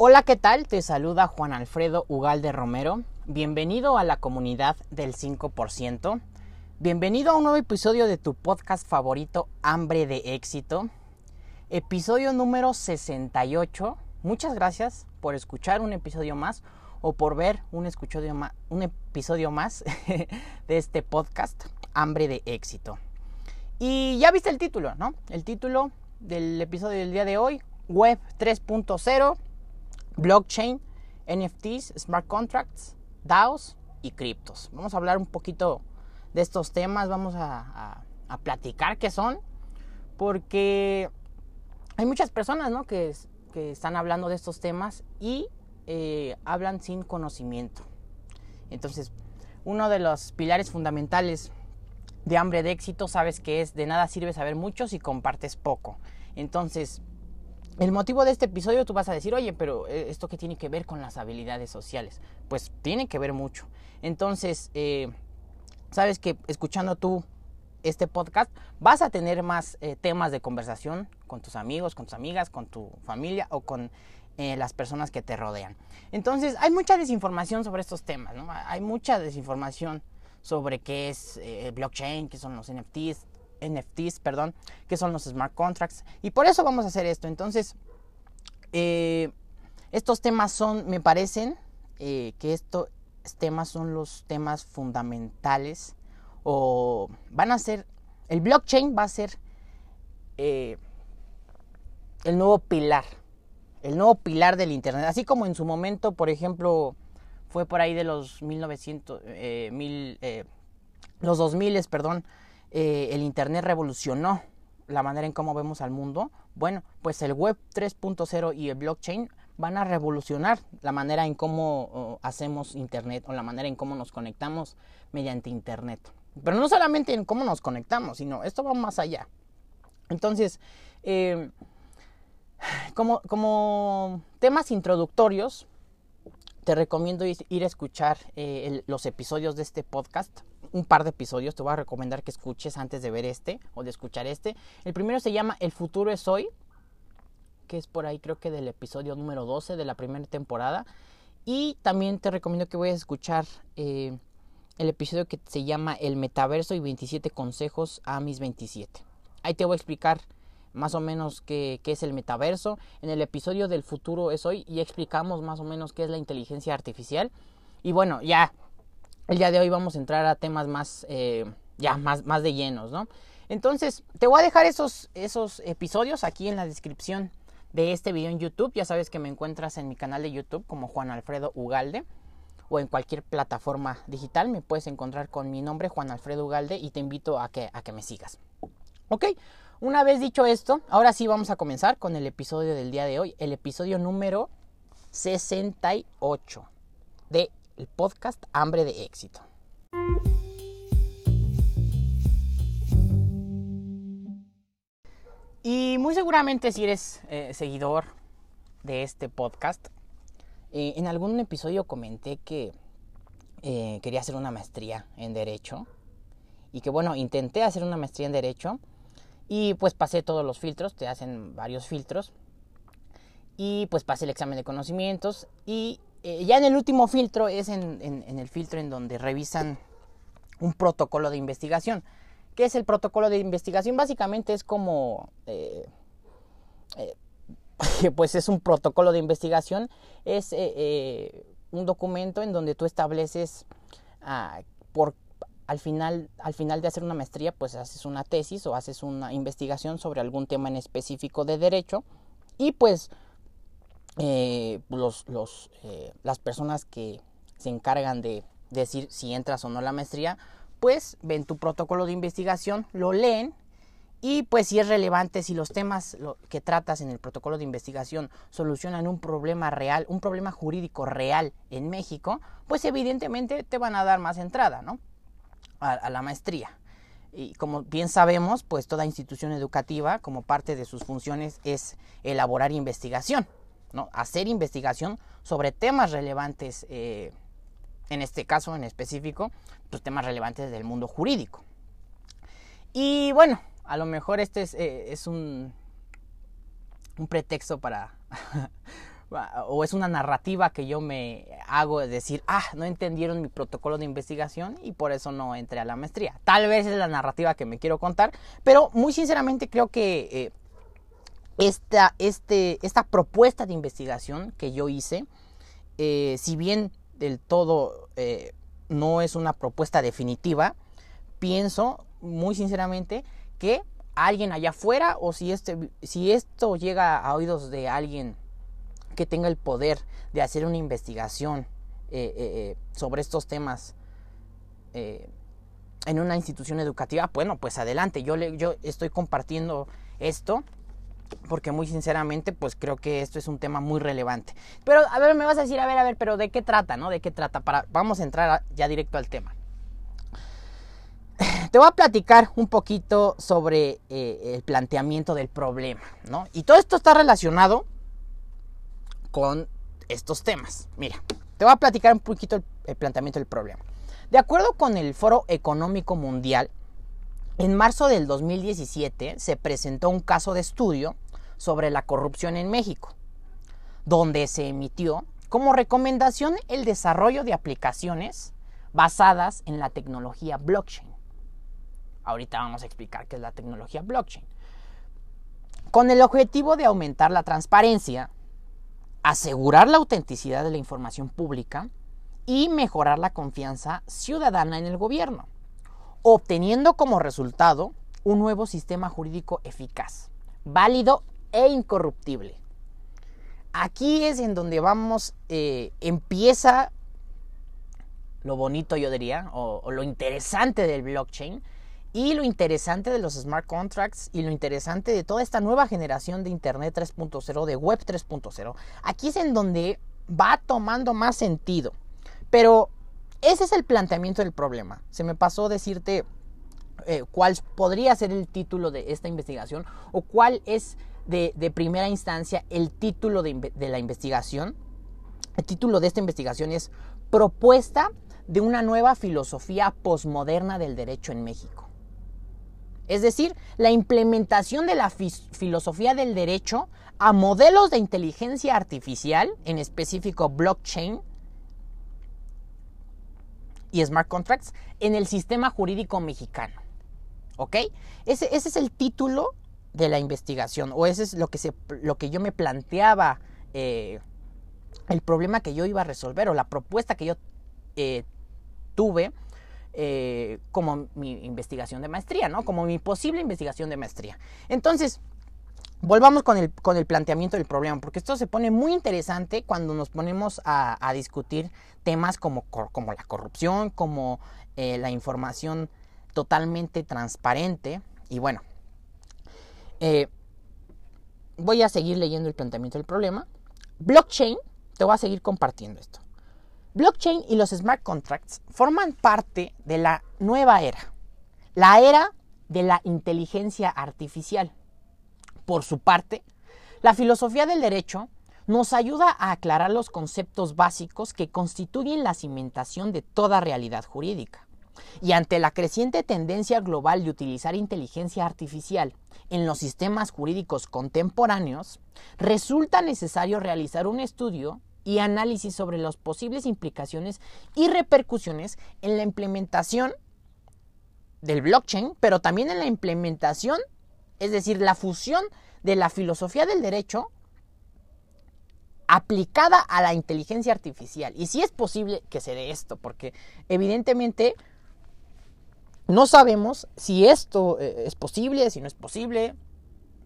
Hola, ¿qué tal? Te saluda Juan Alfredo Ugalde Romero. Bienvenido a la comunidad del 5%. Bienvenido a un nuevo episodio de tu podcast favorito, Hambre de Éxito. Episodio número 68. Muchas gracias por escuchar un episodio más o por ver un, un episodio más de este podcast, Hambre de Éxito. Y ya viste el título, ¿no? El título del episodio del día de hoy, Web 3.0 blockchain, NFTs, smart contracts, DAOs y criptos. Vamos a hablar un poquito de estos temas, vamos a, platicar qué son, porque hay muchas personas ¿no? que, que, están hablando de estos temas y eh, hablan sin conocimiento. Entonces, uno de los pilares fundamentales de hambre de éxito, sabes que es de nada sirve saber mucho si compartes poco. Entonces, el motivo de este episodio tú vas a decir, oye, pero eh, ¿esto qué tiene que ver con las habilidades sociales? Pues tiene que ver mucho. Entonces, eh, sabes que escuchando tú este podcast vas a tener más eh, temas de conversación con tus amigos, con tus amigas, con tu familia o con las personas que te rodean. Entonces, hay mucha desinformación sobre estos temas, ¿no? Hay mucha desinformación sobre qué es blockchain, qué son los NFTs, NFTs, perdón, que son los smart contracts. Y por eso vamos a hacer esto. Entonces, eh, estos temas son, me parecen eh, que estos temas son los temas fundamentales o van a ser, el blockchain va a ser eh, el nuevo pilar, el nuevo pilar del Internet. Así como en su momento, por ejemplo, fue por ahí de los 1900, mil, los 2000, perdón, eh, el Internet revolucionó la manera en cómo vemos al mundo, bueno, pues el Web 3.0 y el blockchain van a revolucionar la manera en cómo hacemos Internet o la manera en cómo nos conectamos mediante Internet. Pero no solamente en cómo nos conectamos, sino esto va más allá. Entonces, eh, como, como temas introductorios, te recomiendo ir a escuchar eh, los episodios de este podcast. Un par de episodios te voy a recomendar que escuches antes de ver este o de escuchar este. El primero se llama El futuro es hoy, que es por ahí creo que del episodio número 12 de la primera temporada. Y también te recomiendo que vayas a escuchar eh, el episodio que se llama El metaverso y 27 consejos a mis 27. Ahí te voy a explicar más o menos qué, es el metaverso. En el episodio del futuro es hoy y explicamos más o menos qué es la inteligencia artificial. Y bueno, ya el día de hoy vamos a entrar a temas más, eh, ya más, más de llenos, ¿no? Entonces, te voy a dejar esos, esos episodios aquí en la descripción de este video en YouTube. Ya sabes que me encuentras en mi canal de YouTube como Juan Alfredo Ugalde o en cualquier plataforma digital. Me puedes encontrar con mi nombre Juan Alfredo Ugalde y te invito a que, a que me sigas. Ok, una vez dicho esto, ahora sí vamos a comenzar con el episodio del día de hoy, el episodio número 68 del podcast Hambre de Éxito. Y muy seguramente si eres eh, seguidor de este podcast, eh, en algún episodio comenté que eh, quería hacer una maestría en Derecho y que bueno, intenté hacer una maestría en Derecho y pues pasé todos los filtros, te hacen varios filtros. Y pues pasé el examen de conocimientos. Y eh, ya en el último filtro es en, el filtro en donde revisan un protocolo de investigación. ¿Qué es el protocolo de investigación? Básicamente es como... Eh, eh, pues es un protocolo de investigación. Es un documento en donde tú estableces ah, por al final, al final de hacer una maestría, pues haces una tesis o haces una investigación sobre algún tema en específico de derecho y pues eh, los, los, eh, las personas que se encargan de decir si entras o no a la maestría, pues ven tu protocolo de investigación, lo leen y pues si es relevante, si los temas que tratas en el protocolo de investigación solucionan un problema real, un problema jurídico real en México, pues evidentemente te van a dar más entrada, ¿no? A, la maestría. Y como bien sabemos, pues toda institución educativa, como parte de sus funciones, es elaborar investigación, ¿no? Hacer investigación sobre temas relevantes, eh, en este caso en específico, pues temas relevantes del mundo jurídico. Y bueno, a lo mejor este es, eh, un, un pretexto para, o es una narrativa que yo me hago de decir, ah, no entendieron mi protocolo de investigación y por eso no entré a la maestría. Tal vez es la narrativa que me quiero contar, pero muy sinceramente creo que eh, esta, este, esta propuesta de investigación que yo hice, eh, si bien del todo eh, no es una propuesta definitiva, pienso muy sinceramente que alguien allá afuera o si, este, si esto llega a oídos de alguien que tenga el poder de hacer una investigación eh, eh, eh, sobre estos temas en una institución educativa, bueno, pues adelante, yo, le, yo estoy compartiendo esto porque muy sinceramente pues creo que esto es un tema muy relevante. Pero a ver, me vas a decir, a ver, a ver, pero ¿de qué trata, no? ¿De qué trata? Para, vamos a entrar ya directo al tema. Te voy a platicar un poquito sobre el planteamiento del problema, ¿no? Y todo esto está relacionado con estos temas. Mira, te voy a platicar un poquito el, planteamiento del problema. De acuerdo con el Foro Económico Mundial, en marzo del 2017 se presentó un caso de estudio sobre la corrupción en México, donde se emitió como recomendación el desarrollo de aplicaciones basadas en la tecnología blockchain. Ahorita vamos a explicar qué es la tecnología blockchain. Con el objetivo de aumentar la transparencia, asegurar la autenticidad de la información pública y mejorar la confianza ciudadana en el gobierno, obteniendo como resultado un nuevo sistema jurídico eficaz, válido e incorruptible. Aquí es en donde vamos, eh, empieza lo bonito yo diría, o lo interesante del blockchain, y lo interesante de los smart contracts y lo interesante de toda esta nueva generación de Internet 3.0, de Web 3.0, aquí es en donde va tomando más sentido. Pero ese es el planteamiento del problema. Se me pasó decirte eh, cuál podría ser el título de esta investigación o cuál es de, primera instancia el título de, de la investigación. El título de esta investigación es Propuesta de una nueva filosofía posmoderna del derecho en México. Es decir, la implementación de la filosofía del derecho a modelos de inteligencia artificial, en específico blockchain y smart contracts, en el sistema jurídico mexicano. ¿Ok? Ese, es el título de la investigación, o ese es lo que, se, lo que yo me planteaba, eh, el problema que yo iba a resolver, o la propuesta que yo eh, tuve eh, como mi investigación de maestría, ¿no? Como mi posible investigación de maestría. Entonces, volvamos con el, con el planteamiento del problema, porque esto se pone muy interesante cuando nos ponemos a, discutir temas como, como, la corrupción, como eh, la información totalmente transparente. Y bueno, eh, voy a seguir leyendo el planteamiento del problema. Blockchain, te voy a seguir compartiendo esto. Blockchain y los smart contracts forman parte de la nueva era, la era de la inteligencia artificial. Por su parte, la filosofía del derecho nos ayuda a aclarar los conceptos básicos que constituyen la cimentación de toda realidad jurídica. Y ante la creciente tendencia global de utilizar inteligencia artificial en los sistemas jurídicos contemporáneos, resulta necesario realizar un estudio y análisis sobre las posibles implicaciones y repercusiones en la implementación del blockchain, pero también en la implementación, es decir, la fusión de la filosofía del derecho aplicada a la inteligencia artificial. Y si es posible que se dé esto, porque evidentemente no sabemos si esto eh, es posible, si no es posible,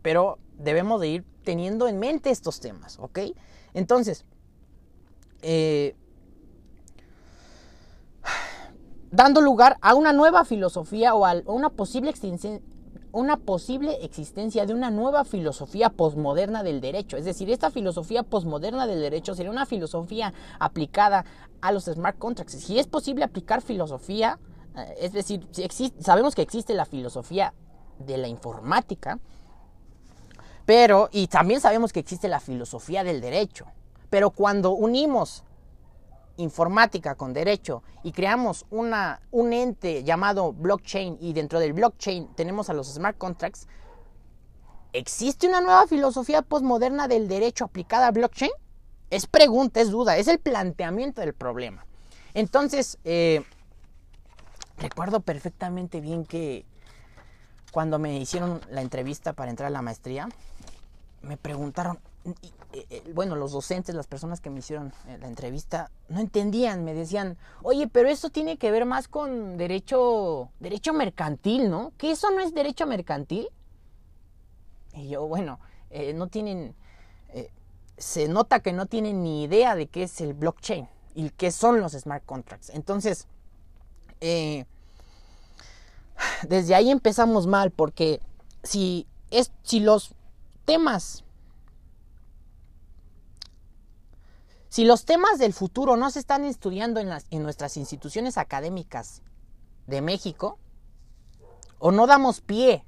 pero debemos de ir teniendo en mente estos temas, ¿ok? Entonces, eh, dando lugar a una nueva filosofía o a una posible una posible existencia de una nueva filosofía posmoderna del derecho. Es decir, esta filosofía posmoderna del derecho sería una filosofía aplicada a los smart contracts. Si es posible aplicar filosofía, eh, es decir, si sabemos que existe la filosofía de la informática, pero, y también sabemos que existe la filosofía del derecho. Pero cuando unimos informática con derecho y creamos una, un ente llamado blockchain y dentro del blockchain tenemos a los smart contracts, ¿existe una nueva filosofía postmoderna del derecho aplicada a blockchain? Es pregunta, es duda, es el planteamiento del problema. Entonces, eh, recuerdo perfectamente bien que cuando me hicieron la entrevista para entrar a la maestría, me preguntaron, eh, eh, bueno, los docentes, las personas que me hicieron eh, la entrevista, no entendían, me decían, oye, pero eso tiene que ver más con derecho, derecho mercantil, ¿no? ¿Que eso no es derecho mercantil? Y yo, bueno, no tienen, se nota que no tienen ni idea de qué es el blockchain y qué son los smart contracts. Entonces, desde ahí empezamos mal, porque si, es, si los temas Si los temas del futuro no se están estudiando en, las, en nuestras instituciones académicas de México, o no damos pie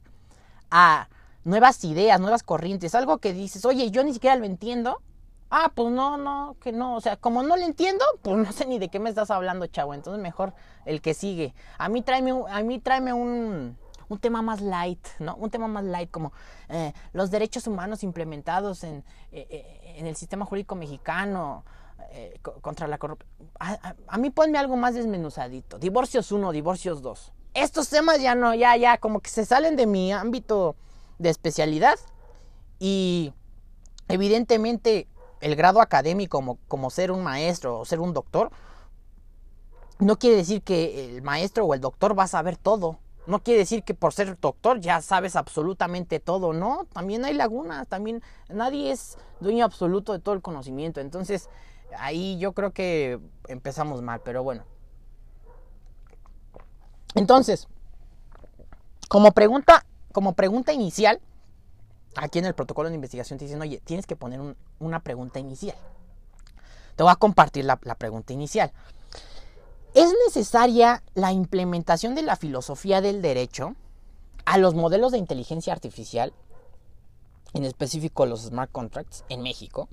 a nuevas ideas, nuevas corrientes, algo que dices, oye, yo ni siquiera lo entiendo. Ah, pues no, no, que no. O sea, como no lo entiendo, pues no sé ni de qué me estás hablando, chavo. Entonces mejor el que sigue. A mí tráeme, a mí tráeme un, un tema más light, ¿no? Un tema más light como eh, los derechos humanos implementados en, eh, eh, en el sistema jurídico mexicano eh, contra la corrupción. A, mí ponme algo más desmenuzadito. Divorcios 1, divorcios 2. Estos temas ya no, ya, ya, como que se salen de mi ámbito de especialidad. Y evidentemente el grado académico como ser un maestro o ser un doctor, no quiere decir que el maestro o el doctor va a saber todo. No quiere decir que por ser doctor ya sabes absolutamente todo, no, también hay lagunas, también nadie es dueño absoluto de todo el conocimiento, entonces ahí yo creo que empezamos mal, pero bueno. Entonces, como pregunta, como pregunta inicial, aquí en el protocolo de investigación te dicen, oye, tienes que poner una pregunta inicial. Te voy a compartir la pregunta inicial. ¿Es necesaria la implementación de la filosofía del derecho a los modelos de inteligencia artificial, en específico los smart contracts, en México?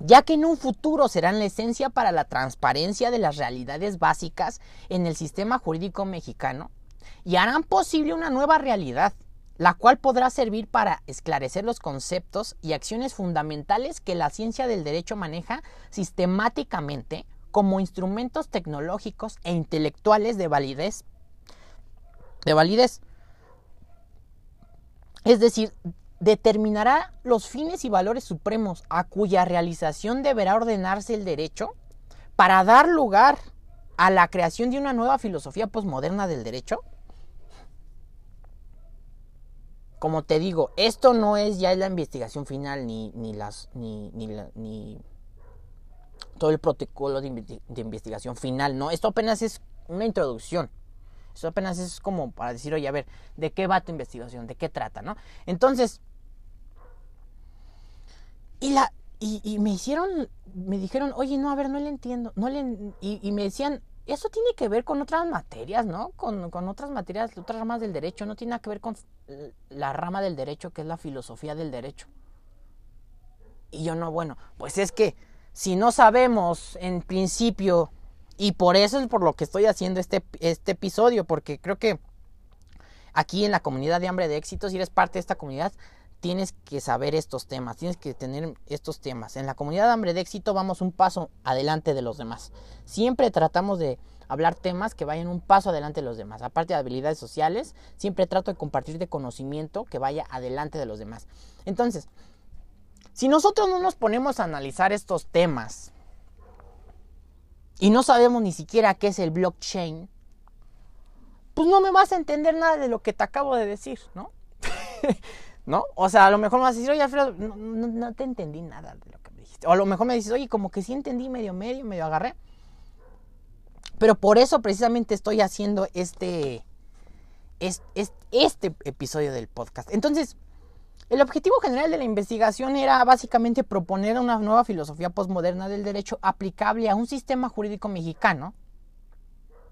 ya que en un futuro serán la esencia para la transparencia de las realidades básicas en el sistema jurídico mexicano y harán posible una nueva realidad, la cual podrá servir para esclarecer los conceptos y acciones fundamentales que la ciencia del derecho maneja sistemáticamente como instrumentos tecnológicos e intelectuales de validez. De validez. Es decir, determinará los fines y valores supremos a cuya realización deberá ordenarse el derecho para dar lugar a la creación de una nueva filosofía posmoderna del derecho? Como te digo, esto no es ya la investigación final ni, ni las ni, ni, ni todo el protocolo de, investigación final, ¿no? Esto apenas es una introducción. Esto apenas es como para decir, oye, a ver, ¿de qué va tu investigación? ¿De qué trata, no? Entonces, y la, y, me hicieron, me dijeron, oye, no, a ver, no le entiendo, no le, y, me decían, eso tiene que ver con otras materias, ¿no? Con, con, otras materias, otras ramas del derecho, no tiene nada que ver con la rama del derecho que es la filosofía del derecho. Y yo no, bueno, pues es que si no sabemos en principio, y por eso es por lo que estoy haciendo este, este episodio, porque creo que aquí en la comunidad de hambre de éxito, si eres parte de esta comunidad, tienes que saber estos temas, tienes que tener estos temas. En la comunidad de hambre de éxito vamos un paso adelante de los demás. Siempre tratamos de hablar temas que vayan un paso adelante de los demás. Aparte de habilidades sociales, siempre trato de compartir de conocimiento que vaya adelante de los demás. Entonces, si nosotros no nos ponemos a analizar estos temas y no sabemos ni siquiera qué es el blockchain, pues no me vas a entender nada de lo que te acabo de decir, ¿no? ¿No? O sea, a lo mejor me vas a decir, oye, Alfredo, no, te entendí nada de lo que me dijiste. O a lo mejor me dices, oye, como que sí entendí medio, medio, medio agarré. Pero por eso precisamente estoy haciendo este, este, este episodio del podcast. Entonces, el objetivo general de la investigación era básicamente proponer una nueva filosofía postmoderna del derecho aplicable a un sistema jurídico mexicano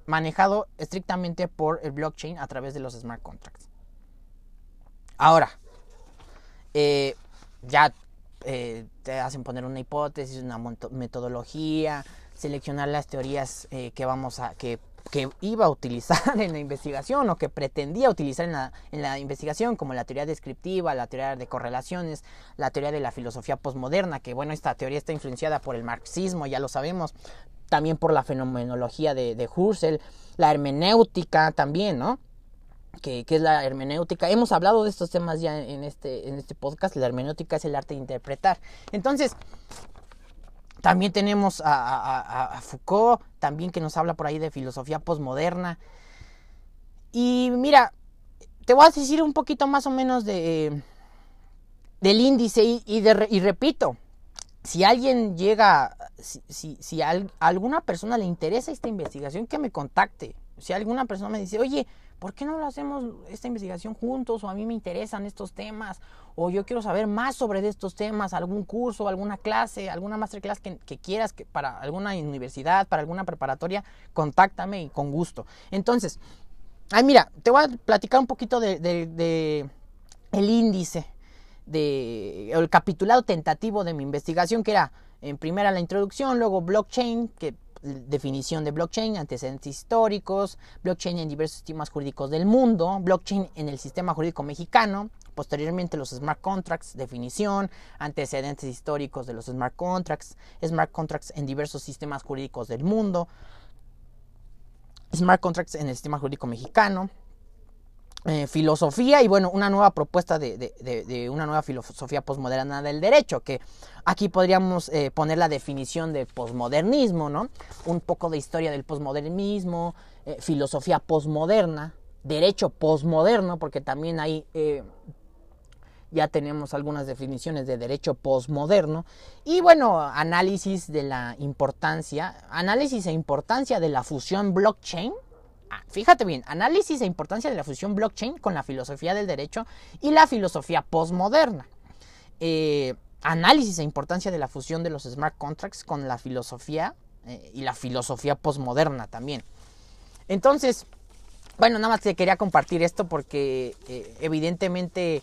manejado estrictamente por el blockchain a través de los smart contracts. Ahora, eh, ya eh, te hacen poner una hipótesis, una metodología, seleccionar las teorías eh, que vamos a que que iba a utilizar en la investigación o que pretendía utilizar en la, en la, investigación, como la teoría descriptiva, la teoría de correlaciones, la teoría de la filosofía posmoderna, que bueno, esta teoría está influenciada por el marxismo, ya lo sabemos, también por la fenomenología de, de Husserl, la hermenéutica también, ¿no? Que, que, es la hermenéutica. Hemos hablado de estos temas ya en este, en este podcast. La hermenéutica es el arte de interpretar. Entonces, también tenemos a, Foucault, también que nos habla por ahí de filosofía posmoderna. Y mira, te voy a decir un poquito más o menos de, del índice y, y, repito, si alguien llega, si, si, a alguna persona le interesa esta investigación, que me contacte. Si alguna persona me dice, oye, ¿por qué no lo hacemos esta investigación juntos? O a mí me interesan estos temas, o yo quiero saber más sobre estos temas, algún curso, alguna clase, alguna masterclass que, quieras para alguna universidad, para alguna preparatoria, contáctame y con gusto. Entonces, ay, mira, te voy a platicar un poquito de, de el índice, de el capitulado tentativo de mi investigación, que era en primera la introducción, luego blockchain, que definición de blockchain, antecedentes históricos, blockchain en diversos sistemas jurídicos del mundo, blockchain en el sistema jurídico mexicano, posteriormente los smart contracts, definición, antecedentes históricos de los smart contracts, smart contracts en diversos sistemas jurídicos del mundo, smart contracts en el sistema jurídico mexicano, eh, filosofía y bueno, una nueva propuesta de, una nueva filosofía posmoderna del derecho, que aquí podríamos eh, poner la definición de posmodernismo, ¿no? Un poco de historia del posmodernismo, eh, filosofía posmoderna, derecho posmoderno, porque también hay ya tenemos algunas definiciones de derecho posmoderno y bueno, análisis de la importancia, análisis e importancia de la fusión blockchain Ah, fíjate bien, análisis e importancia de la fusión blockchain con la filosofía del derecho y la filosofía postmoderna. Eh, análisis e importancia de la fusión de los smart contracts con la filosofía eh, y la filosofía postmoderna también. Entonces, bueno, nada más te quería compartir esto porque eh, evidentemente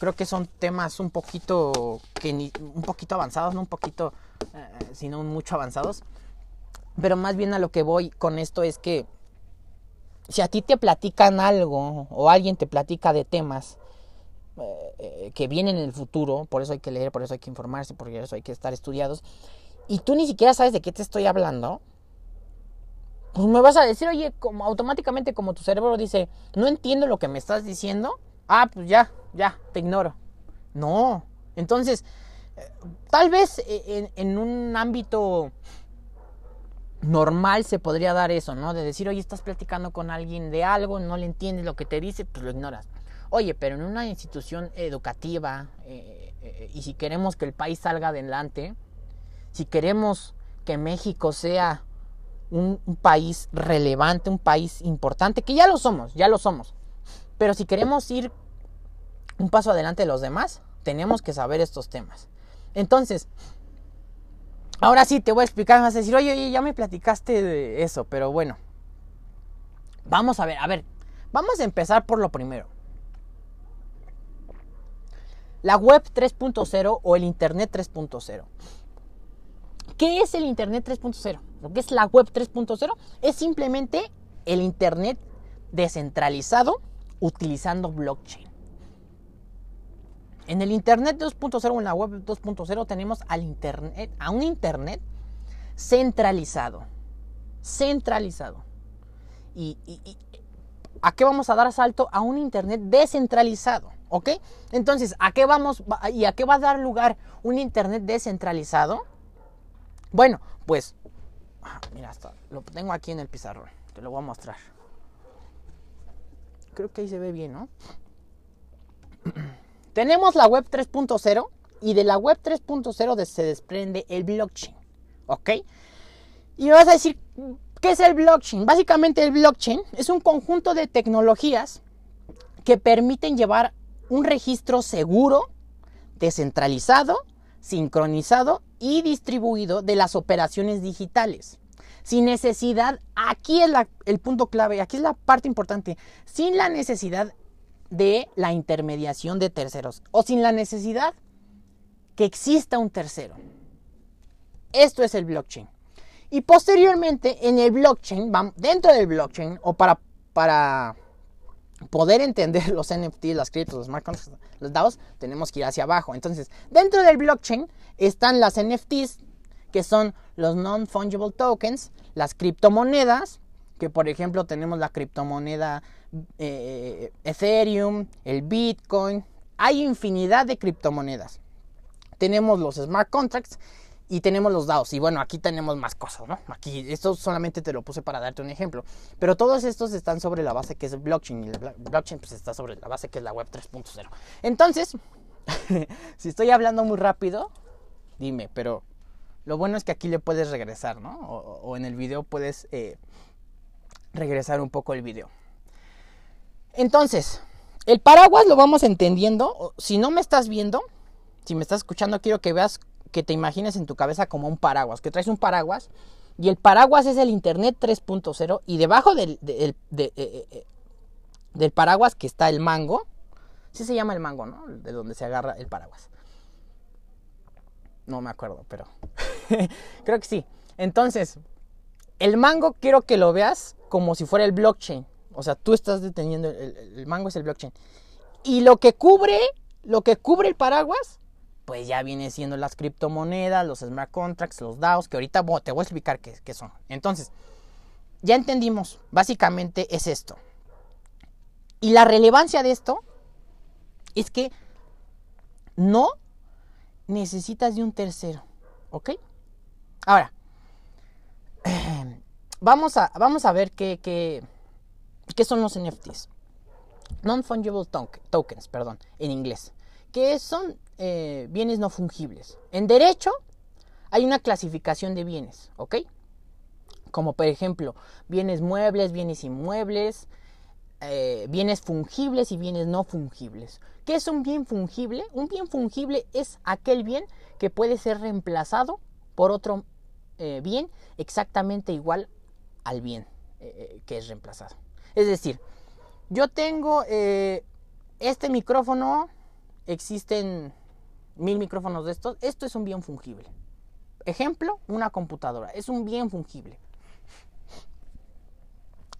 creo que son temas un poquito que un poquito avanzados, no un poquito, sino mucho avanzados. Pero más bien a lo que voy con esto es que si a ti te platican algo o alguien te platica de temas eh, que vienen en el futuro, por eso hay que leer, por eso hay que informarse, por eso hay que estar estudiados, y tú ni siquiera sabes de qué te estoy hablando, pues me vas a decir, oye, automáticamente como tu cerebro dice, no entiendo lo que me estás diciendo, ah, pues ya, ya, te ignoro. No, entonces, eh, tal vez eh, en un ámbito normal se podría dar eso, ¿no? De decir, oye, estás platicando con alguien de algo, no le entiendes lo que te dice, pues lo ignoras. Oye, pero en una institución educativa, eh, eh, y si queremos que el país salga adelante, si queremos que México sea un, un país relevante, un país importante, que ya lo somos, ya lo somos, pero si queremos ir un paso adelante de los demás, tenemos que saber estos temas. Entonces, Ahora sí te voy a explicar, me vas decir, oye, oye, ya me platicaste de eso, pero bueno. Vamos a ver, a ver, vamos a empezar por lo primero. La web 3.0 o el Internet 3.0. ¿Qué es el Internet 3.0? Lo que es la web 3.0 es simplemente el Internet descentralizado utilizando blockchain. En el Internet 2.0 o en la web 2.0 tenemos al internet, a un Internet centralizado. Centralizado. Y, ¿a qué vamos a dar salto? A un Internet descentralizado. ¿Ok? Entonces, ¿a qué vamos y a qué va a dar lugar un Internet descentralizado? Bueno, pues, ah, mira, lo tengo aquí en el pizarrón. Te lo voy a mostrar. Creo que ahí se ve bien, ¿no? Tenemos la web 3.0 y de la web 3.0 se desprende el blockchain. ¿Ok? Y me vas a decir, ¿qué es el blockchain? Básicamente el blockchain es un conjunto de tecnologías que permiten llevar un registro seguro, descentralizado, sincronizado y distribuido de las operaciones digitales. Sin necesidad, aquí es el punto clave, aquí es la parte importante, sin la necesidad de la intermediación de terceros o sin la necesidad que exista un tercero. Esto es el blockchain. Y posteriormente en el blockchain, dentro del blockchain, o para, para poder entender los NFTs, las criptos, los smart contracts, los DAOs, tenemos que ir hacia abajo. Entonces, dentro del blockchain están las NFTs, que son los non-fungible tokens, las criptomonedas, que por ejemplo tenemos la criptomoneda eh, Ethereum, el Bitcoin, hay infinidad de criptomonedas. Tenemos los smart contracts y tenemos los DAOs. Y bueno, aquí tenemos más cosas, ¿no? Aquí, esto solamente te lo puse para darte un ejemplo. Pero todos estos están sobre la base que es blockchain. Y el blockchain pues está sobre la base que es la web 3.0. Entonces, si estoy hablando muy rápido, dime, pero lo bueno es que aquí le puedes regresar, ¿no? O, en el video puedes eh, regresar un poco el video. Entonces, el paraguas lo vamos entendiendo. Si no me estás viendo, si me estás escuchando, quiero que veas, que te imagines en tu cabeza como un paraguas, que traes un paraguas y el paraguas es el Internet 3.0 y debajo del, eh, eh, eh, del paraguas que está el mango, sí se llama el mango, ¿no? De donde se agarra el paraguas. No me acuerdo, pero creo que sí. Entonces, el mango quiero que lo veas como si fuera el blockchain. O sea, tú estás deteniendo, el, mango es el blockchain. Y lo que cubre, lo que cubre el paraguas, pues ya viene siendo las criptomonedas, los smart contracts, los DAOs, que ahorita te voy a explicar qué, qué son. Entonces, ya entendimos, básicamente es esto. Y la relevancia de esto es que no necesitas de un tercero, ¿ok? Ahora, vamos a, vamos a ver qué, qué, ¿Qué son los NFTs? Non-fungible tokens, perdón, en inglés. Que son eh, bienes no fungibles. En derecho hay una clasificación de bienes, ¿ok? Como por ejemplo, bienes muebles, bienes inmuebles, eh, bienes fungibles y bienes no fungibles. ¿Qué es un bien fungible? Un bien fungible es aquel bien que puede ser reemplazado por otro eh, bien exactamente igual al bien que es reemplazado. Es decir, yo tengo eh, este micrófono, existen mil micrófonos de estos, esto es un bien fungible. Ejemplo, una computadora, es un bien fungible.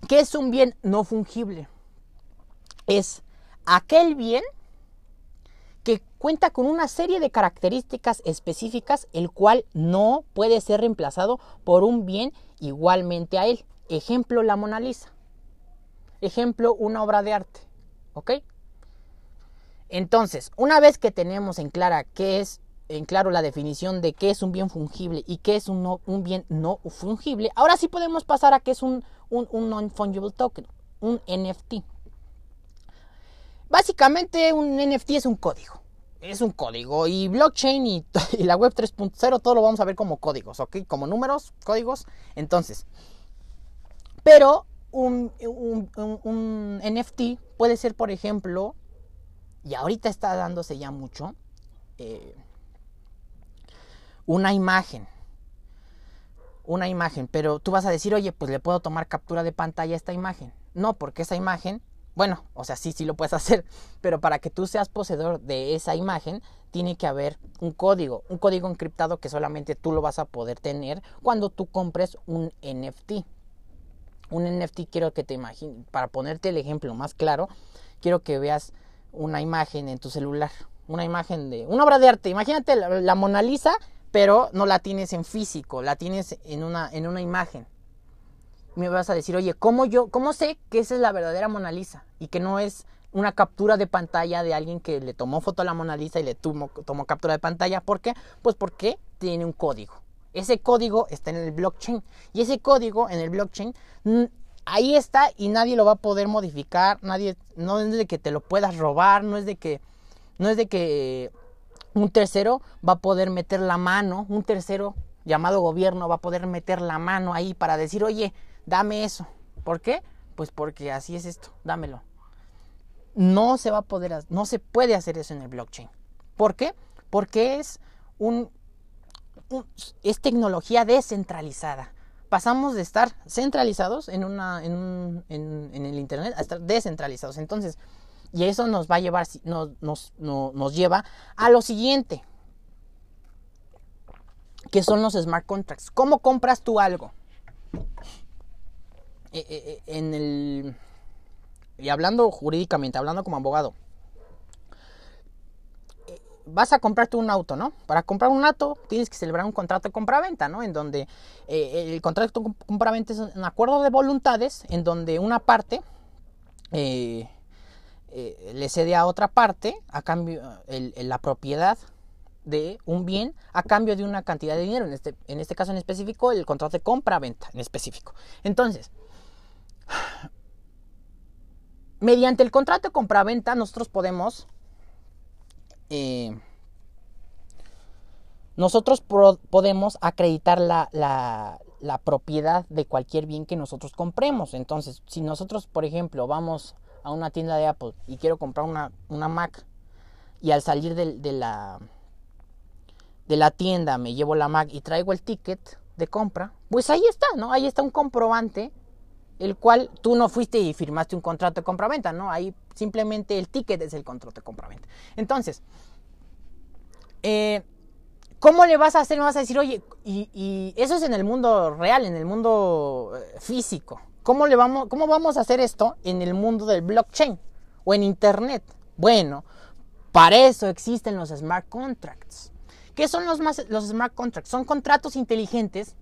¿Qué es un bien no fungible? Es aquel bien que cuenta con una serie de características específicas, el cual no puede ser reemplazado por un bien igualmente a él. Ejemplo, la Mona Lisa. Ejemplo, una obra de arte. ¿Ok? Entonces, una vez que tenemos en clara qué es en claro la definición de qué es un bien fungible y qué es un, un bien no fungible, ahora sí podemos pasar a qué es un, un, non-fungible token, un NFT. Básicamente un NFT es un código. Es un código. Y blockchain y, la web 3.0 todo lo vamos a ver como códigos, ¿ok? Como números, códigos. Entonces. Pero un, NFT puede ser, por ejemplo, y ahorita está dándose ya mucho, eh, una imagen. Una imagen, pero tú vas a decir, oye, pues le puedo tomar captura de pantalla a esta imagen. No, porque esa imagen, bueno, o sea, sí, sí lo puedes hacer, pero para que tú seas poseedor de esa imagen, tiene que haber un código, un código encriptado que solamente tú lo vas a poder tener cuando tú compres un NFT un NFT quiero que te imagines, para ponerte el ejemplo más claro, quiero que veas una imagen en tu celular, una imagen de una obra de arte. Imagínate la, Mona Lisa, pero no la tienes en físico, la tienes en una, en una imagen. Me vas a decir, oye, ¿cómo yo, cómo sé que esa es la verdadera Mona Lisa y que no es una captura de pantalla de alguien que le tomó foto a la Mona Lisa y le tomó, tomó captura de pantalla? ¿Por qué? Pues porque tiene un código. Ese código está en el blockchain. Y ese código en el blockchain ahí está y nadie lo va a poder modificar. Nadie, no es de que te lo puedas robar, no es de que, no es de que un tercero va a poder meter la mano, un tercero llamado gobierno va a poder meter la mano ahí para decir, oye, dame eso. ¿Por qué? Pues porque así es esto, dámelo. No se va a poder, no se puede hacer eso en el blockchain. ¿Por qué? Porque es un es tecnología descentralizada. Pasamos de estar centralizados en, una, en, el Internet a estar descentralizados. Entonces, y eso nos va a llevar, nos, nos, nos lleva a lo siguiente. ¿Qué son los smart contracts? ¿Cómo compras tú algo? Eh, eh, eh, en el y hablando jurídicamente, hablando como abogado, vas a comprarte un auto, ¿no? Para comprar un auto tienes que celebrar un contrato de compraventa, ¿no? En donde el contrato de compraventa es un acuerdo de voluntades en donde una parte le cede a otra parte a cambio la propiedad de un bien a cambio de una cantidad de dinero. En este, en este caso en específico, el contrato de compra-venta en específico. Entonces, mediante el contrato de compra-venta, nosotros podemos. Eh, nosotros podemos acreditar la, la, propiedad de cualquier bien que nosotros compremos. Entonces, si nosotros, por ejemplo, vamos a una tienda de Apple y quiero comprar una, una Mac y al salir de la de la tienda, me llevo la Mac y traigo el ticket de compra, pues ahí está, ¿no? Ahí está un comprobante, el cual tú no fuiste y firmaste un contrato de compraventa, ¿no? Ahí simplemente el ticket es el contrato de compraventa. Entonces, eh, ¿cómo le vas a hacer? Me vas a decir, oye, y, eso es en el mundo real, en el mundo eh, físico. ¿Cómo, le vamos, ¿Cómo vamos a hacer esto en el mundo del blockchain o en Internet? Bueno, para eso existen los smart contracts. ¿Qué son los, los smart contracts? Son contratos inteligentes.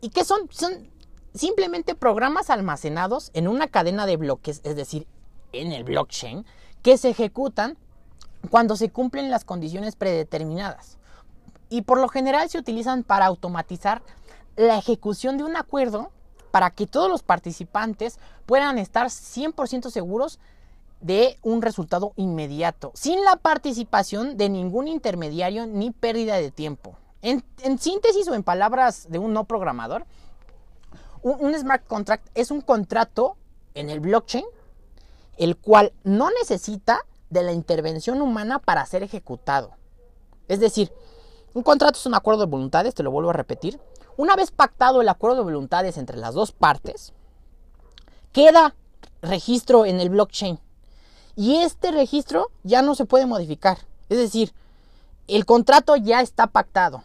¿Y qué son? Son simplemente programas almacenados en una cadena de bloques, es decir, en el blockchain, que se ejecutan cuando se cumplen las condiciones predeterminadas. Y por lo general se utilizan para automatizar la ejecución de un acuerdo para que todos los participantes puedan estar 100% seguros de un resultado inmediato, sin la participación de ningún intermediario ni pérdida de tiempo. En, síntesis o en palabras de un no programador, un, smart contract es un contrato en el blockchain el cual no necesita de la intervención humana para ser ejecutado. Es decir, un contrato es un acuerdo de voluntades, te lo vuelvo a repetir. Una vez pactado el acuerdo de voluntades entre las dos partes, queda registro en el blockchain y este registro ya no se puede modificar. Es decir, el contrato ya está pactado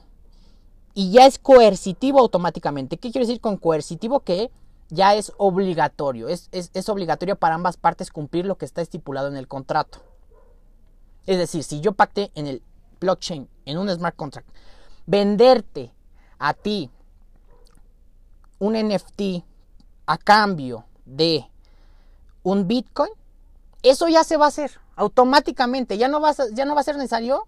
y ya es coercitivo automáticamente. ¿Qué quiere decir con coercitivo? Que ya es obligatorio. Es, es, obligatorio para ambas partes cumplir lo que está estipulado en el contrato. Es decir, si yo pacté en el blockchain, en un smart contract, venderte a ti un NFT a cambio de un Bitcoin, eso ya se va a hacer automáticamente. Ya no va a, ya no va a ser necesario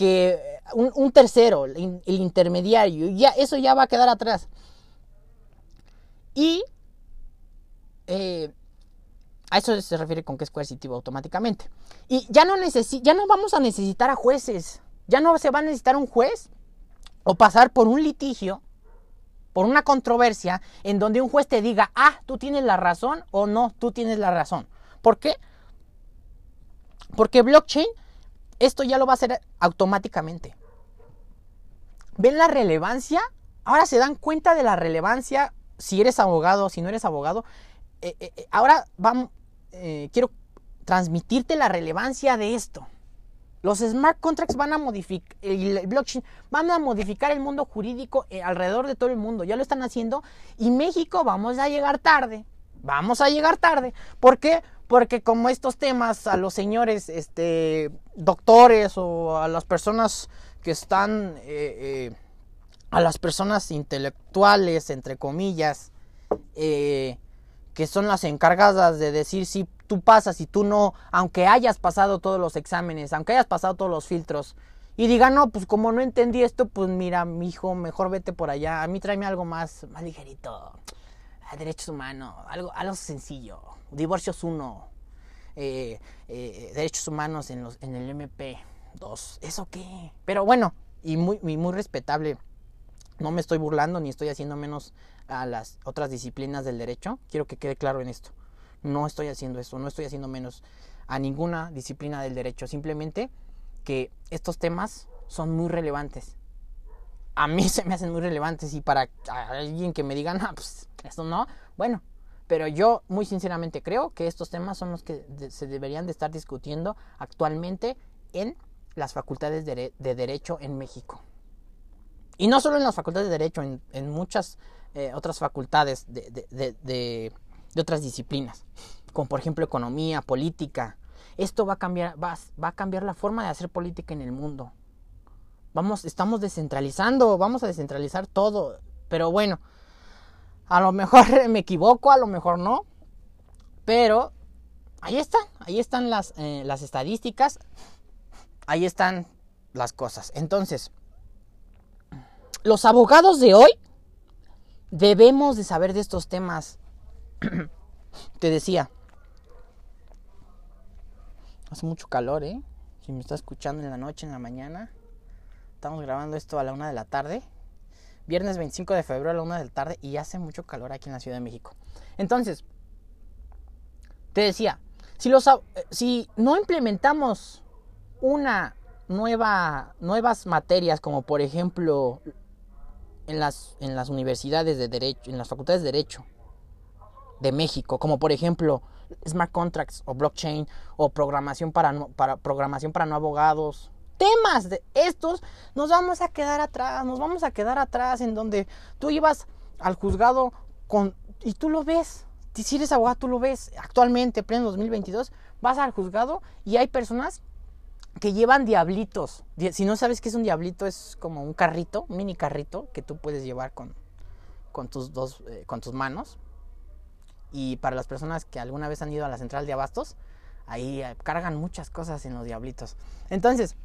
que un, tercero, el, intermediario, ya, eso ya va a quedar atrás. Y eh, a eso se refiere con que es coercitivo automáticamente. Y ya no, ya no vamos a necesitar a jueces. Ya no se va a necesitar un juez o pasar por un litigio, por una controversia, en donde un juez te diga, ah, tú tienes la razón o no, tú tienes la razón. ¿Por qué? Porque blockchain esto ya lo va a hacer automáticamente. ¿Ven la relevancia? Ahora se dan cuenta de la relevancia si eres abogado, si no eres abogado. Eh, eh, eh, ahora quiero transmitirte la relevancia de esto. Los smart contracts van a modificar, el blockchain van a modificar el mundo jurídico alrededor de todo el mundo. Ya lo están haciendo y México vamos a llegar tarde. Vamos a llegar tarde. ¿Por qué? Porque como estos temas a los señores este, doctores o a las personas que están, eh, eh, a las personas intelectuales, entre comillas, eh, que son las encargadas de decir si tú pasas y tú no, aunque hayas pasado todos los exámenes, aunque hayas pasado todos los filtros, y digan, no, pues como no entendí esto, pues mira, mi hijo, mejor vete por allá, a mí tráeme algo más, más ligerito, derechos humanos, algo, algo sencillo divorcios 1, eh, eh, derechos humanos en, los, en el MP2. ¿Eso qué? Pero bueno, y muy, muy respetable. No me estoy burlando ni estoy haciendo menos a las otras disciplinas del derecho. Quiero que quede claro en esto. No estoy haciendo eso, no estoy haciendo menos a ninguna disciplina del derecho. Simplemente que estos temas son muy relevantes. A mí se me hacen muy relevantes y para alguien que me diga, no, pues eso no, bueno, pero yo muy sinceramente creo que estos temas son los que se deberían de estar discutiendo actualmente en las facultades de, Derecho en México. Y no solo en las facultades de Derecho, en, muchas eh, otras facultades de, de, otras disciplinas, como por ejemplo economía, política. Esto va a cambiar, va, va a cambiar la forma de hacer política en el mundo. Vamos, estamos descentralizando, vamos a descentralizar todo. Pero bueno, a lo mejor me equivoco, a lo mejor no. Pero ahí están, ahí están las, eh, las estadísticas, ahí están las cosas. Entonces, los abogados de hoy debemos de saber de estos temas. Te decía, hace mucho calor, ¿eh? Si me está escuchando en la noche, en la mañana. Estamos grabando esto a la una de la tarde. Viernes 25 de febrero a la una de la tarde y hace mucho calor aquí en la Ciudad de México. Entonces, te decía, si, los, si no implementamos una nueva, nuevas materias como por ejemplo en las, en las universidades de derecho, en las facultades de derecho de México, como por ejemplo smart contracts o blockchain o programación para, para programación para no abogados temas de estos, nos vamos a quedar atrás, nos vamos a quedar atrás en donde tú ibas al juzgado con, y tú lo ves, si eres abogado tú lo ves, actualmente, pleno 2022, vas al juzgado y hay personas que llevan diablitos. Si no sabes qué es un diablito, es como un carrito, un mini carrito que tú puedes llevar con, con tus dos, eh, con tus manos. Y para las personas que alguna vez han ido a la central de abastos, ahí eh, cargan muchas cosas en los diablitos. Entonces,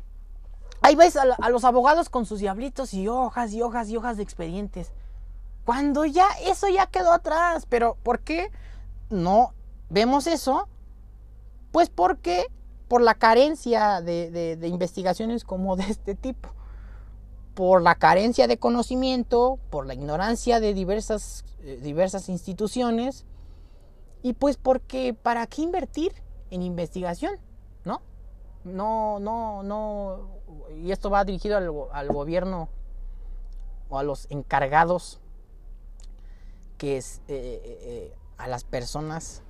Ahí ves a, los abogados con sus diablitos y hojas y hojas y hojas de expedientes. Cuando ya eso ya quedó atrás. Pero ¿por qué no vemos eso? Pues porque por la carencia de, investigaciones como de este tipo. Por la carencia de conocimiento, por la ignorancia de diversas, eh, diversas instituciones. Y pues porque ¿para qué invertir en investigación? ¿No? No, no, no. Y esto va dirigido al, gobierno o a los encargados, que es eh, eh, eh, a las personas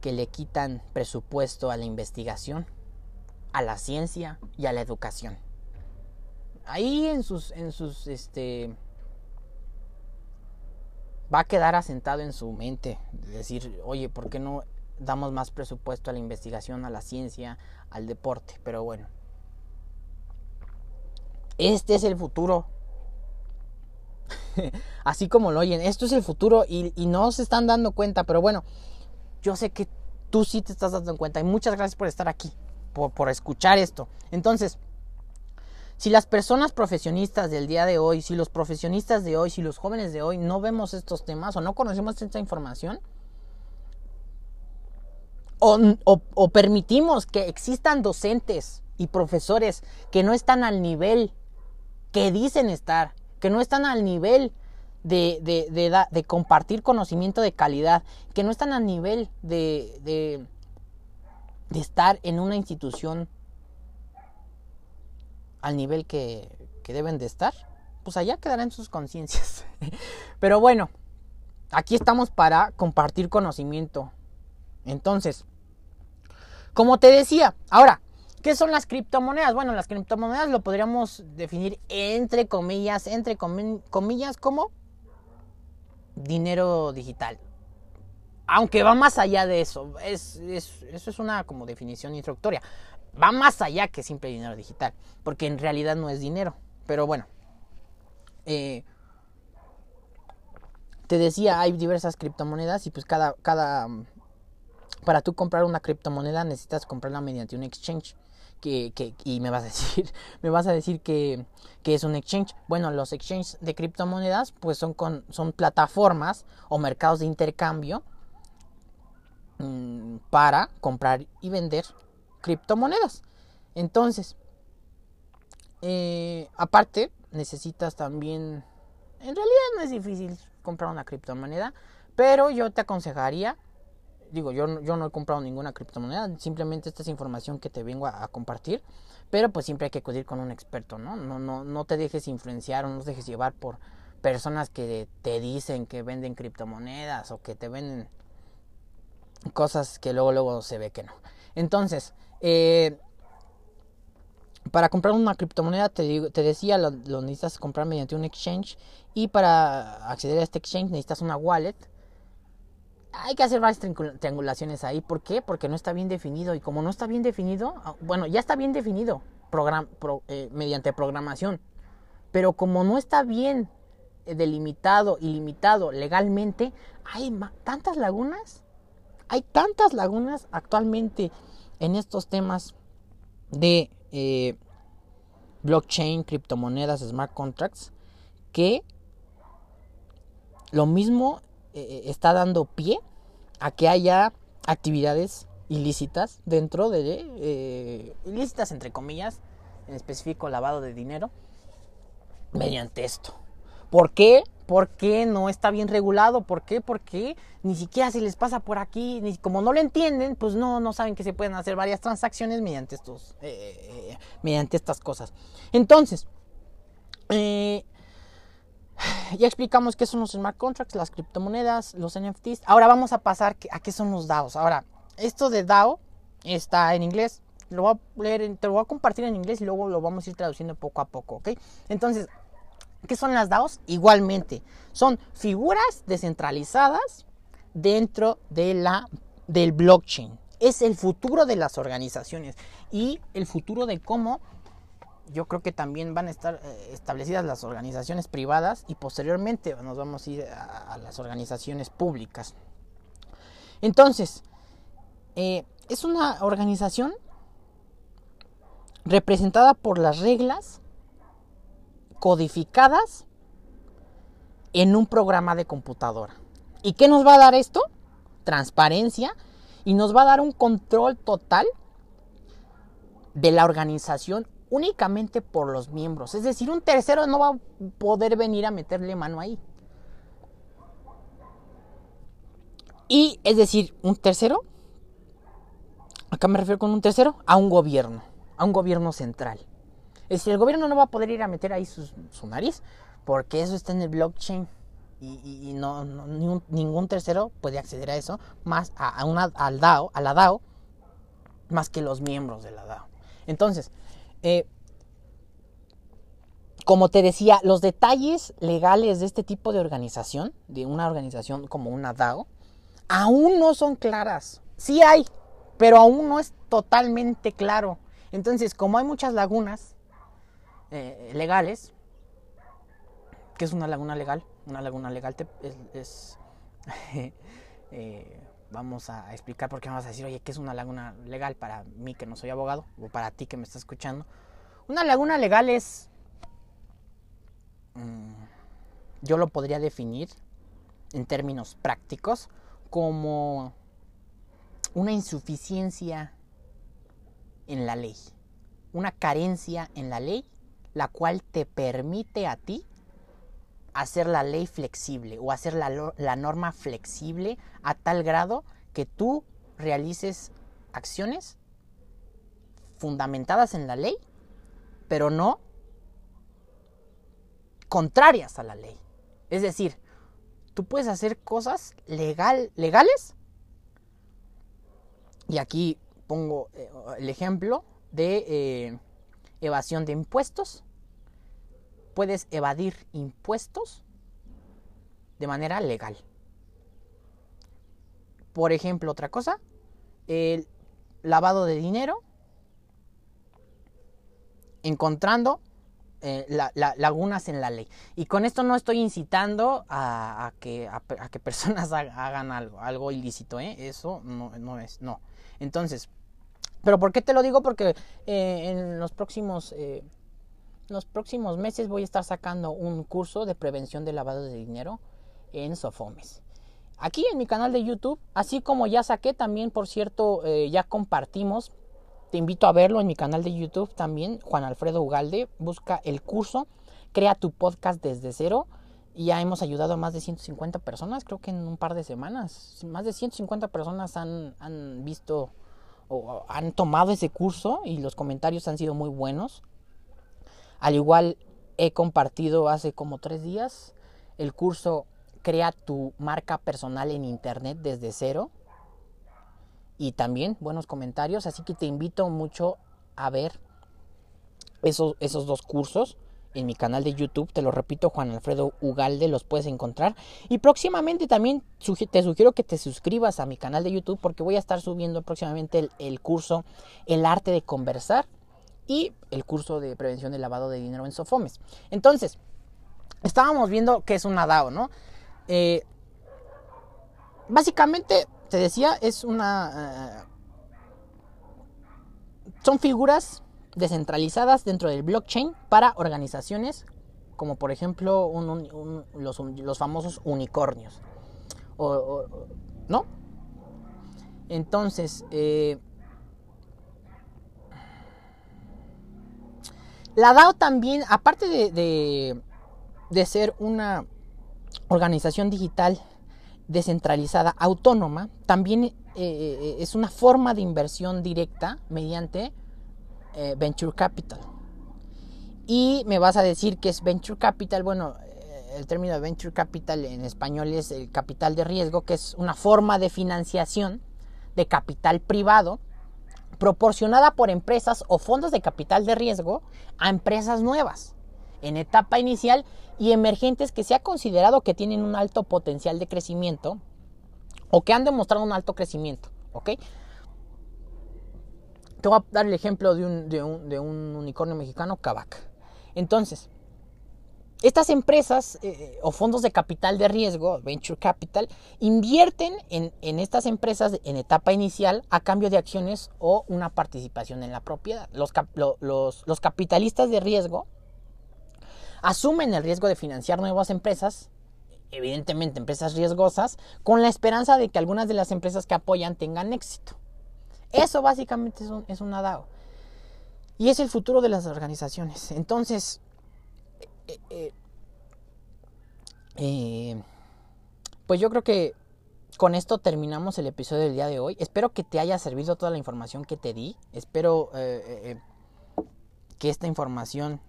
que le quitan presupuesto a la investigación, a la ciencia y a la educación. Ahí en sus, en sus, este, va a quedar asentado en su mente, decir, oye, ¿por qué no damos más presupuesto a la investigación, a la ciencia, al deporte, pero bueno. Este es el futuro. Así como lo oyen, esto es el futuro y, no se están dando cuenta, pero bueno, yo sé que tú sí te estás dando cuenta y muchas gracias por estar aquí, por, por escuchar esto. Entonces, si las personas profesionistas del día de hoy, si los profesionistas de hoy, si los jóvenes de hoy no vemos estos temas o no conocemos esta información, o, permitimos que existan docentes y profesores que no están al nivel que dicen estar, que no están al nivel de, de, compartir conocimiento de calidad, que no están al nivel de, de, estar en una institución al nivel que, que deben de estar, pues allá quedarán sus conciencias. Pero bueno, aquí estamos para compartir conocimiento. Entonces, como te decía, ahora, ¿qué son las criptomonedas? Bueno, las criptomonedas lo podríamos definir entre comillas, entre comillas como dinero digital. Aunque va más allá de eso. Es, eso es una como definición introductoria. Va más allá que simple dinero digital. Porque en realidad no es dinero. Pero bueno. Eh, te decía, hay diversas criptomonedas y pues cada, cada para tú comprar una criptomoneda necesitas comprarla mediante un exchange. Que, que, y me vas a decir, me vas a decir que, que, es un exchange. Bueno, los exchanges de criptomonedas pues son, con, son plataformas o mercados de intercambio mm, para comprar y vender criptomonedas. Entonces, eh, aparte, necesitas también, en realidad no es difícil comprar una criptomoneda, pero yo te aconsejaría digo, yo, yo no he comprado ninguna criptomoneda, simplemente esta es información que te vengo a, compartir, pero pues siempre hay que acudir con un experto, ¿no? No, no, no te dejes influenciar o no te dejes llevar por personas que te dicen que venden criptomonedas o que te venden cosas que luego, luego se ve que no. Entonces, eh, para comprar una criptomoneda, te, te decía, lo, necesitas comprar mediante un exchange. Y para acceder a este exchange necesitas una wallet. Hay que hacer varias triangulaciones ahí. ¿Por qué? Porque no está bien definido. Y como no está bien definido, ah, bueno, ya está bien definido eh, mediante programación. Pero como no está bien eh, delimitado y limitado legalmente, hay tantas lagunas. Hay tantas lagunas actualmente en estos temas de eh, blockchain, criptomonedas, smart contracts, que lo mismo eh, está dando pie a que haya actividades ilícitas dentro de, eh, ilícitas entre comillas, en específico lavado de dinero, mediante esto. ¿Por qué? Porque no está bien regulado. ¿Por qué? Porque ni siquiera se les pasa por aquí. Ni, como no lo entienden, pues no, no saben que se pueden hacer varias transacciones mediante, estos, eh, mediante estas cosas. Entonces, eh, ya explicamos qué son los smart contracts, las criptomonedas, los NFTs. Ahora vamos a pasar a qué son los DAOs. Ahora, esto de DAO está en inglés. Lo voy a leer, te lo voy a compartir en inglés y luego lo vamos a ir traduciendo poco a poco, ¿ok? Entonces, ¿Qué son las DAOs? Igualmente, son figuras descentralizadas dentro de la, del blockchain. Es el futuro de las organizaciones y el futuro de cómo yo creo que también van a estar eh, establecidas las organizaciones privadas y posteriormente nos vamos a ir a, las organizaciones públicas. Entonces, eh, es una organización representada por las reglas codificadas en un programa de computadora. ¿Y qué nos va a dar esto? Transparencia y nos va a dar un control total de la organización únicamente por los miembros. Es decir, un tercero no va a poder venir a meterle mano ahí. Y es decir, un tercero, acá me refiero con un tercero, a un gobierno, a un gobierno central. Es decir, el gobierno no va a poder ir a meter ahí su, nariz porque eso está en el blockchain y, no, ningún, tercero puede acceder a eso más a, una, al DAO, a la DAO, más que los miembros de la DAO. Entonces, eh, como te decía, los detalles legales de este tipo de organización, de una organización como una DAO, aún no son claras. Sí hay, pero aún no es totalmente claro. Entonces, como hay muchas lagunas, eh, legales. que es una laguna legal? Una laguna legal es... Eh, vamos a explicar por qué me vas a decir, oye, ¿qué es una laguna legal para mí que no soy abogado o para ti que me estás escuchando? Una laguna legal es... Mm, yo lo podría definir en términos prácticos como una insuficiencia en la ley, una carencia en la ley la cual te permite a ti hacer la ley flexible o hacer la, norma flexible a tal grado que tú realices acciones fundamentadas en la ley, pero no contrarias a la ley. Es decir, tú puedes hacer cosas legal, legales. Y aquí pongo eh, el ejemplo de eh, evasión de impuestos. Puedes evadir impuestos de manera legal. Por ejemplo, otra cosa, el lavado de dinero, encontrando eh, lagunas en la ley. Y con esto no estoy incitando a, que, a, que, personas hagan algo, algo ilícito, ¿eh? eso no, no es, no. Entonces, pero ¿por qué te lo digo? Porque eh, en los próximos, los próximos meses voy a estar sacando un curso de prevención de lavado de dinero en Sofomes. Aquí en mi canal de YouTube, así como ya saqué también, por cierto, eh, ya compartimos. Te invito a verlo en mi canal de YouTube también, Juan Alfredo Ugalde. Busca el curso, crea tu podcast desde cero. Ya hemos ayudado a más de 150 personas, creo que en un par de semanas. Más de 150 personas han, han visto han tomado ese curso y los comentarios han sido muy buenos. Al igual he compartido hace como tres días el curso Crea tu marca personal en Internet desde cero. Y también buenos comentarios, así que te invito mucho a ver esos, esos dos cursos en mi canal de YouTube. Te lo repito, Juan Alfredo Ugalde, los puedes encontrar. Y próximamente también te sugiero que te suscribas a mi canal de YouTube porque voy a estar subiendo próximamente el, curso El arte de conversar y el curso de prevención del lavado de dinero en Sofomes. Entonces, estábamos viendo que es una DAO, ¿no? Eh, básicamente, te decía, es una... Eh, son figuras descentralizadas dentro del blockchain para organizaciones como por ejemplo los, famosos unicornios. ¿No? Entonces, eh, la DAO también, aparte de, de, ser una organización digital descentralizada, autónoma, también eh, eh, es una forma de inversión directa mediante eh, venture capital. Y me vas a decir que es venture capital. Bueno, el término de venture capital en español es el capital de riesgo, que es una forma de financiación de capital privado proporcionada por empresas o fondos de capital de riesgo a empresas nuevas en etapa inicial y emergentes que se ha considerado que tienen un alto potencial de crecimiento o que han demostrado un alto crecimiento. ¿ok? Te voy a dar el ejemplo de un, unicornio mexicano, Kavak. Entonces, estas empresas eh, o fondos de capital de riesgo, venture capital, invierten en, estas empresas en etapa inicial a cambio de acciones o una participación en la propiedad. Los, capitalistas de riesgo asumen el riesgo de financiar nuevas empresas, evidentemente empresas riesgosas, con la esperanza de que algunas de las empresas que apoyan tengan éxito. Eso básicamente es, un, es. Y es el futuro de las organizaciones. Entonces, eh, eh, eh, pues yo creo que con esto terminamos el episodio del día de hoy. Espero que te haya servido toda la información que te di. Espero que esta información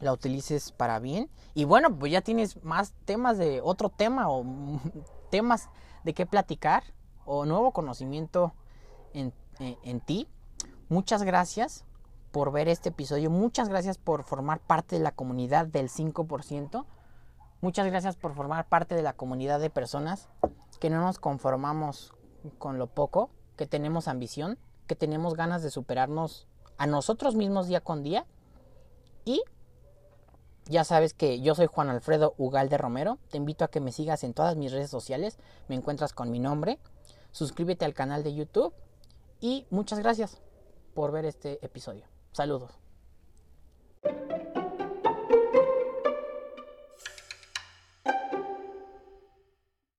la utilices para bien. Y bueno, pues ya tienes más temas de otro tema o temas de qué platicar o nuevo conocimiento en, en, ti. Muchas gracias por ver este episodio. Muchas gracias por formar parte de la comunidad del 5%. Muchas gracias por formar parte de la comunidad de personas que no nos conformamos con lo poco, que tenemos ambición, que tenemos ganas de superarnos a nosotros mismos día con día. Y ya sabes que yo soy Juan Alfredo Ugalde Romero. Te invito a que me sigas en todas mis redes sociales. Me encuentras con mi nombre. Suscríbete al canal de YouTube y muchas gracias por ver este episodio. Saludos.